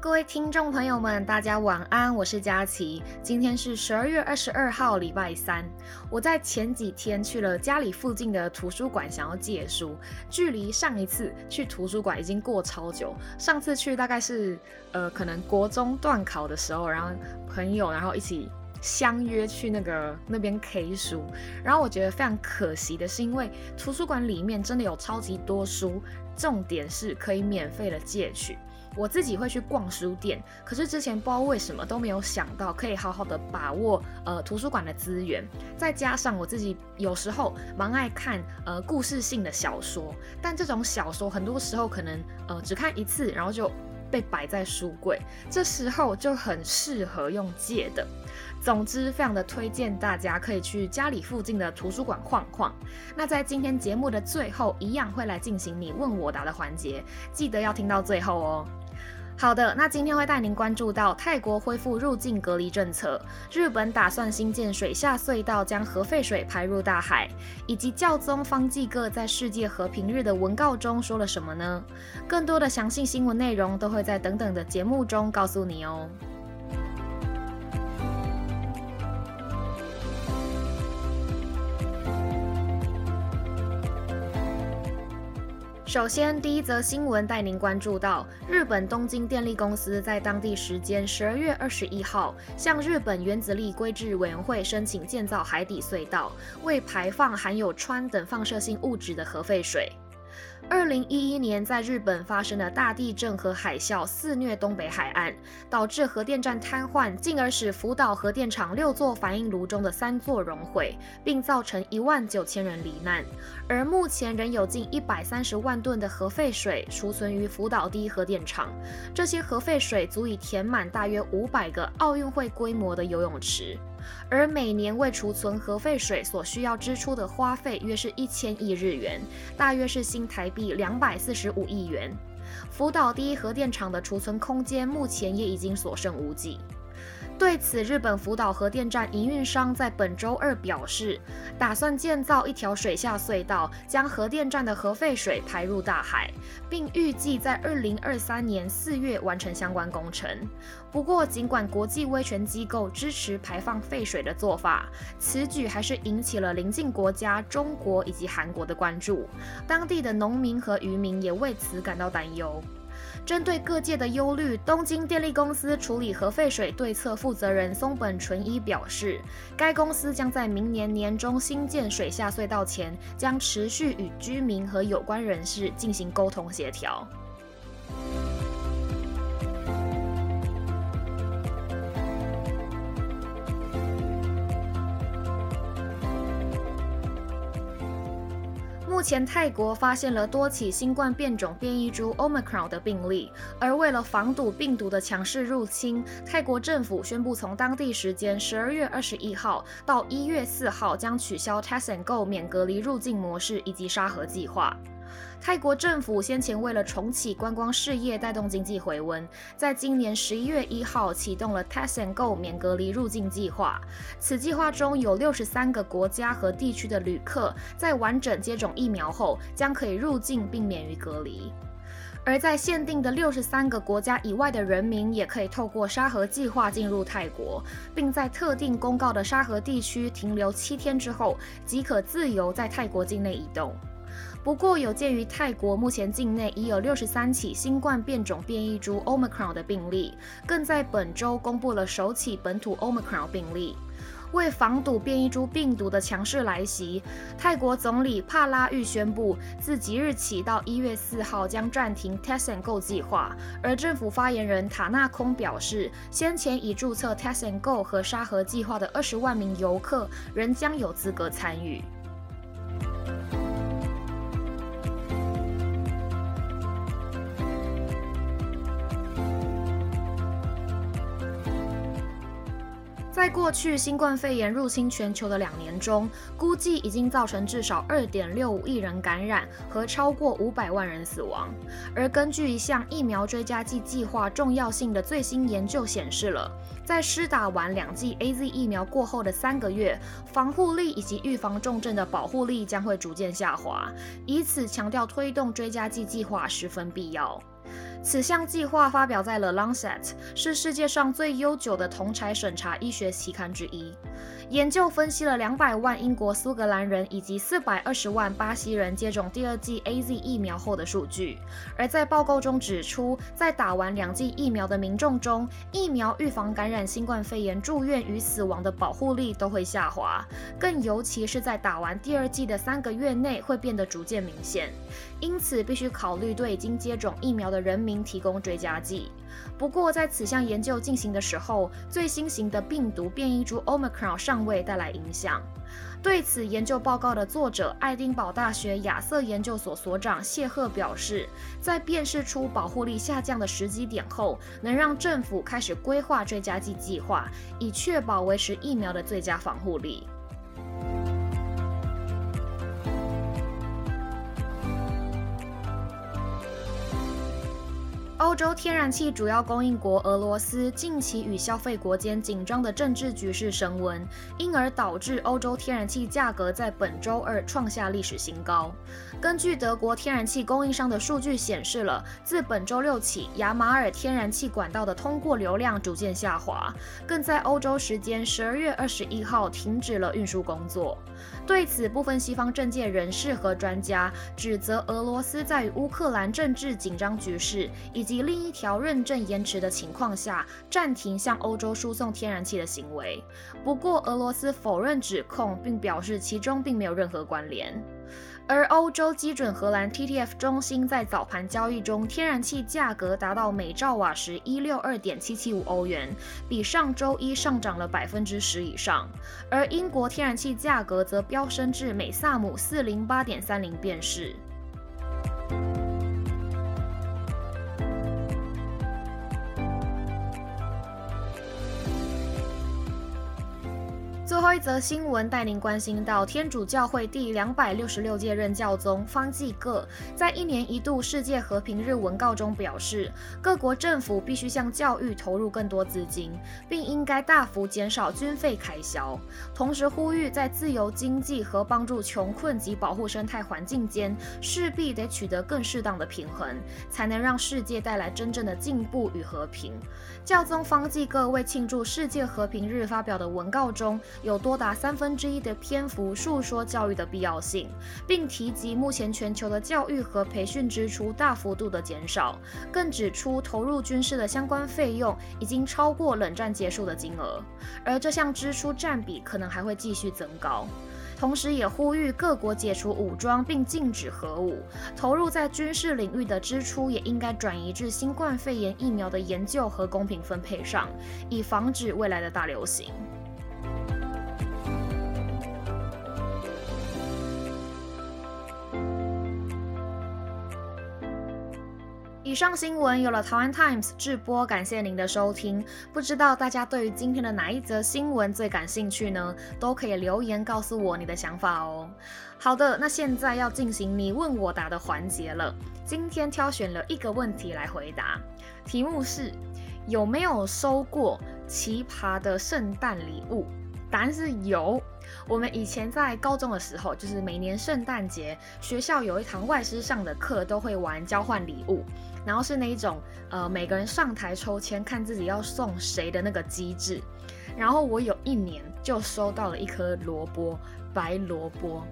各位听众朋友们，大家晚安，我是佳琪。今天是十二月二十二号，礼拜三。我在前几天去了家里附近的图书馆，想要借书。距离上一次去图书馆已经过超久，上次去大概是呃，可能国中段考的时候，然后朋友然后一起相约去那个那边 K 书。然后我觉得非常可惜的是，因为图书馆里面真的有超级多书，重点是可以免费的借取。我自己会去逛书店，可是之前不知道为什么都没有想到可以好好的把握呃图书馆的资源，再加上我自己有时候蛮爱看呃故事性的小说，但这种小说很多时候可能呃只看一次，然后就被摆在书柜，这时候就很适合用借的。总之，非常的推荐大家可以去家里附近的图书馆晃晃。那在今天节目的最后，一样会来进行你问我答的环节，记得要听到最后哦。好的，那今天会带您关注到泰国恢复入境隔离政策，日本打算新建水下隧道将核废水排入大海，以及教宗方济各在世界和平日的文告中说了什么呢？更多的详细新闻内容都会在等等的节目中告诉你哦。首先，第一则新闻带您关注到，日本东京电力公司在当地时间十二月二十一号，向日本原子力规制委员会申请建造海底隧道，为排放含有氚等放射性物质的核废水。二零一一年，在日本发生的大地震和海啸肆虐东北海岸，导致核电站瘫痪，进而使福岛核电厂六座反应炉中的三座熔毁，并造成一万九千人罹难。而目前仍有近一百三十万吨的核废水储存于福岛第一核电厂，这些核废水足以填满大约五百个奥运会规模的游泳池。而每年为储存核废水所需要支出的花费约是一千亿日元，大约是新台币两百四十五亿元。福岛第一核电厂的储存空间目前也已经所剩无几。对此，日本福岛核电站营运商在本周二表示，打算建造一条水下隧道，将核电站的核废水排入大海，并预计在二零二三年四月完成相关工程。不过，尽管国际威权机构支持排放废水的做法，此举还是引起了邻近国家中国以及韩国的关注。当地的农民和渔民也为此感到担忧。针对各界的忧虑，东京电力公司处理核废水对策负责人松本纯一表示，该公司将在明年年中新建水下隧道前，将持续与居民和有关人士进行沟通协调。目前，泰国发现了多起新冠变种变异株 Omicron 的病例，而为了防堵病毒的强势入侵，泰国政府宣布从当地时间十二月二十一号到一月四号将取消 Test and Go 免隔离入境模式以及沙盒计划。泰国政府先前为了重启观光事业、带动经济回温，在今年十一月一号启动了 Test and Go 免隔离入境计划。此计划中有六十三个国家和地区的旅客，在完整接种疫苗后，将可以入境并免于隔离。而在限定的六十三个国家以外的人民，也可以透过沙盒计划进入泰国，并在特定公告的沙盒地区停留七天之后，即可自由在泰国境内移动。不过，有鉴于泰国目前境内已有六十三起新冠变种变异株 Omicron 的病例，更在本周公布了首起本土 Omicron 病例。为防堵变异株病毒的强势来袭，泰国总理帕拉育宣布，自即日起到一月四号将暂停 Test and Go 计划。而政府发言人塔纳空表示，先前已注册 Test and Go 和沙盒计划的二十万名游客，仍将有资格参与。过去新冠肺炎入侵全球的两年中，估计已经造成至少二点六五亿人感染和超过五百万人死亡。而根据一项疫苗追加剂计划重要性的最新研究显示了，在施打完两剂 A Z 疫苗过后的三个月，防护力以及预防重症的保护力将会逐渐下滑，以此强调推动追加剂计划十分必要。此项计划发表在了《Lancet》，是世界上最悠久的同柴审查医学期刊之一。研究分析了两百万英国苏格兰人以及四百二十万巴西人接种第二剂 A Z 疫苗后的数据，而在报告中指出，在打完两剂疫苗的民众中，疫苗预防感染新冠肺炎住院与死亡的保护力都会下滑，更尤其是在打完第二剂的三个月内会变得逐渐明显。因此，必须考虑对已经接种疫苗的人提供追加剂。不过，在此项研究进行的时候，最新型的病毒变异株 Omicron 尚未带来影响。对此，研究报告的作者爱丁堡大学亚瑟研究所所长谢赫表示，在辨识出保护力下降的时机点后，能让政府开始规划追加剂计划，以确保维持疫苗的最佳防护力。欧洲天然气主要供应国俄罗斯近期与消费国间紧张的政治局势升温，因而导致欧洲天然气价格在本周二创下历史新高。根据德国天然气供应商的数据显示了，自本周六起，亚马尔天然气管道的通过流量逐渐下滑，更在欧洲时间十二月二十一号停止了运输工作。对此，部分西方政界人士和专家指责俄罗斯在乌克兰政治紧张局势以及另一条认证延迟的情况下，暂停向欧洲输送天然气的行为。不过，俄罗斯否认指控，并表示其中并没有任何关联。而欧洲基准荷兰 TTF 中心在早盘交易中，天然气价格达到每兆瓦时一六二点七七五欧元，比上周一上涨了百分之十以上。而英国天然气价格则飙升至每萨姆四零八点三零便士。最后一则新闻带您关心到，天主教会第两百六十六届任教宗方济各在一年一度世界和平日文告中表示，各国政府必须向教育投入更多资金，并应该大幅减少军费开销。同时呼吁，在自由经济和帮助穷困及保护生态环境间，势必得取得更适当的平衡，才能让世界带来真正的进步与和平。教宗方济各为庆祝世界和平日发表的文告中。有多达三分之一的篇幅述说教育的必要性，并提及目前全球的教育和培训支出大幅度的减少，更指出投入军事的相关费用已经超过冷战结束的金额，而这项支出占比可能还会继续增高。同时，也呼吁各国解除武装并禁止核武，投入在军事领域的支出也应该转移至新冠肺炎疫苗的研究和公平分配上，以防止未来的大流行。以上新闻有了台湾 Times 制播，感谢您的收听。不知道大家对于今天的哪一则新闻最感兴趣呢？都可以留言告诉我你的想法哦。好的，那现在要进行你问我答的环节了。今天挑选了一个问题来回答，题目是有没有收过奇葩的圣诞礼物？答案是有。我们以前在高中的时候，就是每年圣诞节，学校有一堂外师上的课，都会玩交换礼物。然后是那一种，呃，每个人上台抽签，看自己要送谁的那个机制。然后我有一年就收到了一颗萝卜，白萝卜，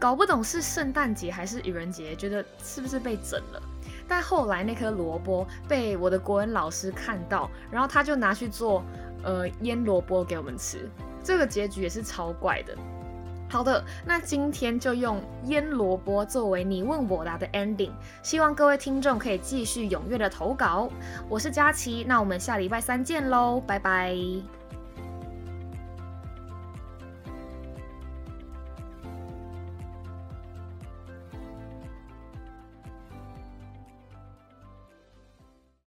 搞不懂是圣诞节还是愚人节，觉得是不是被整了。但后来那颗萝卜被我的国文老师看到，然后他就拿去做，呃，腌萝卜给我们吃。这个结局也是超怪的。好的，那今天就用腌萝卜作为你问我答的 ending，希望各位听众可以继续踊跃的投稿。我是佳琪，那我们下礼拜三见喽，拜拜。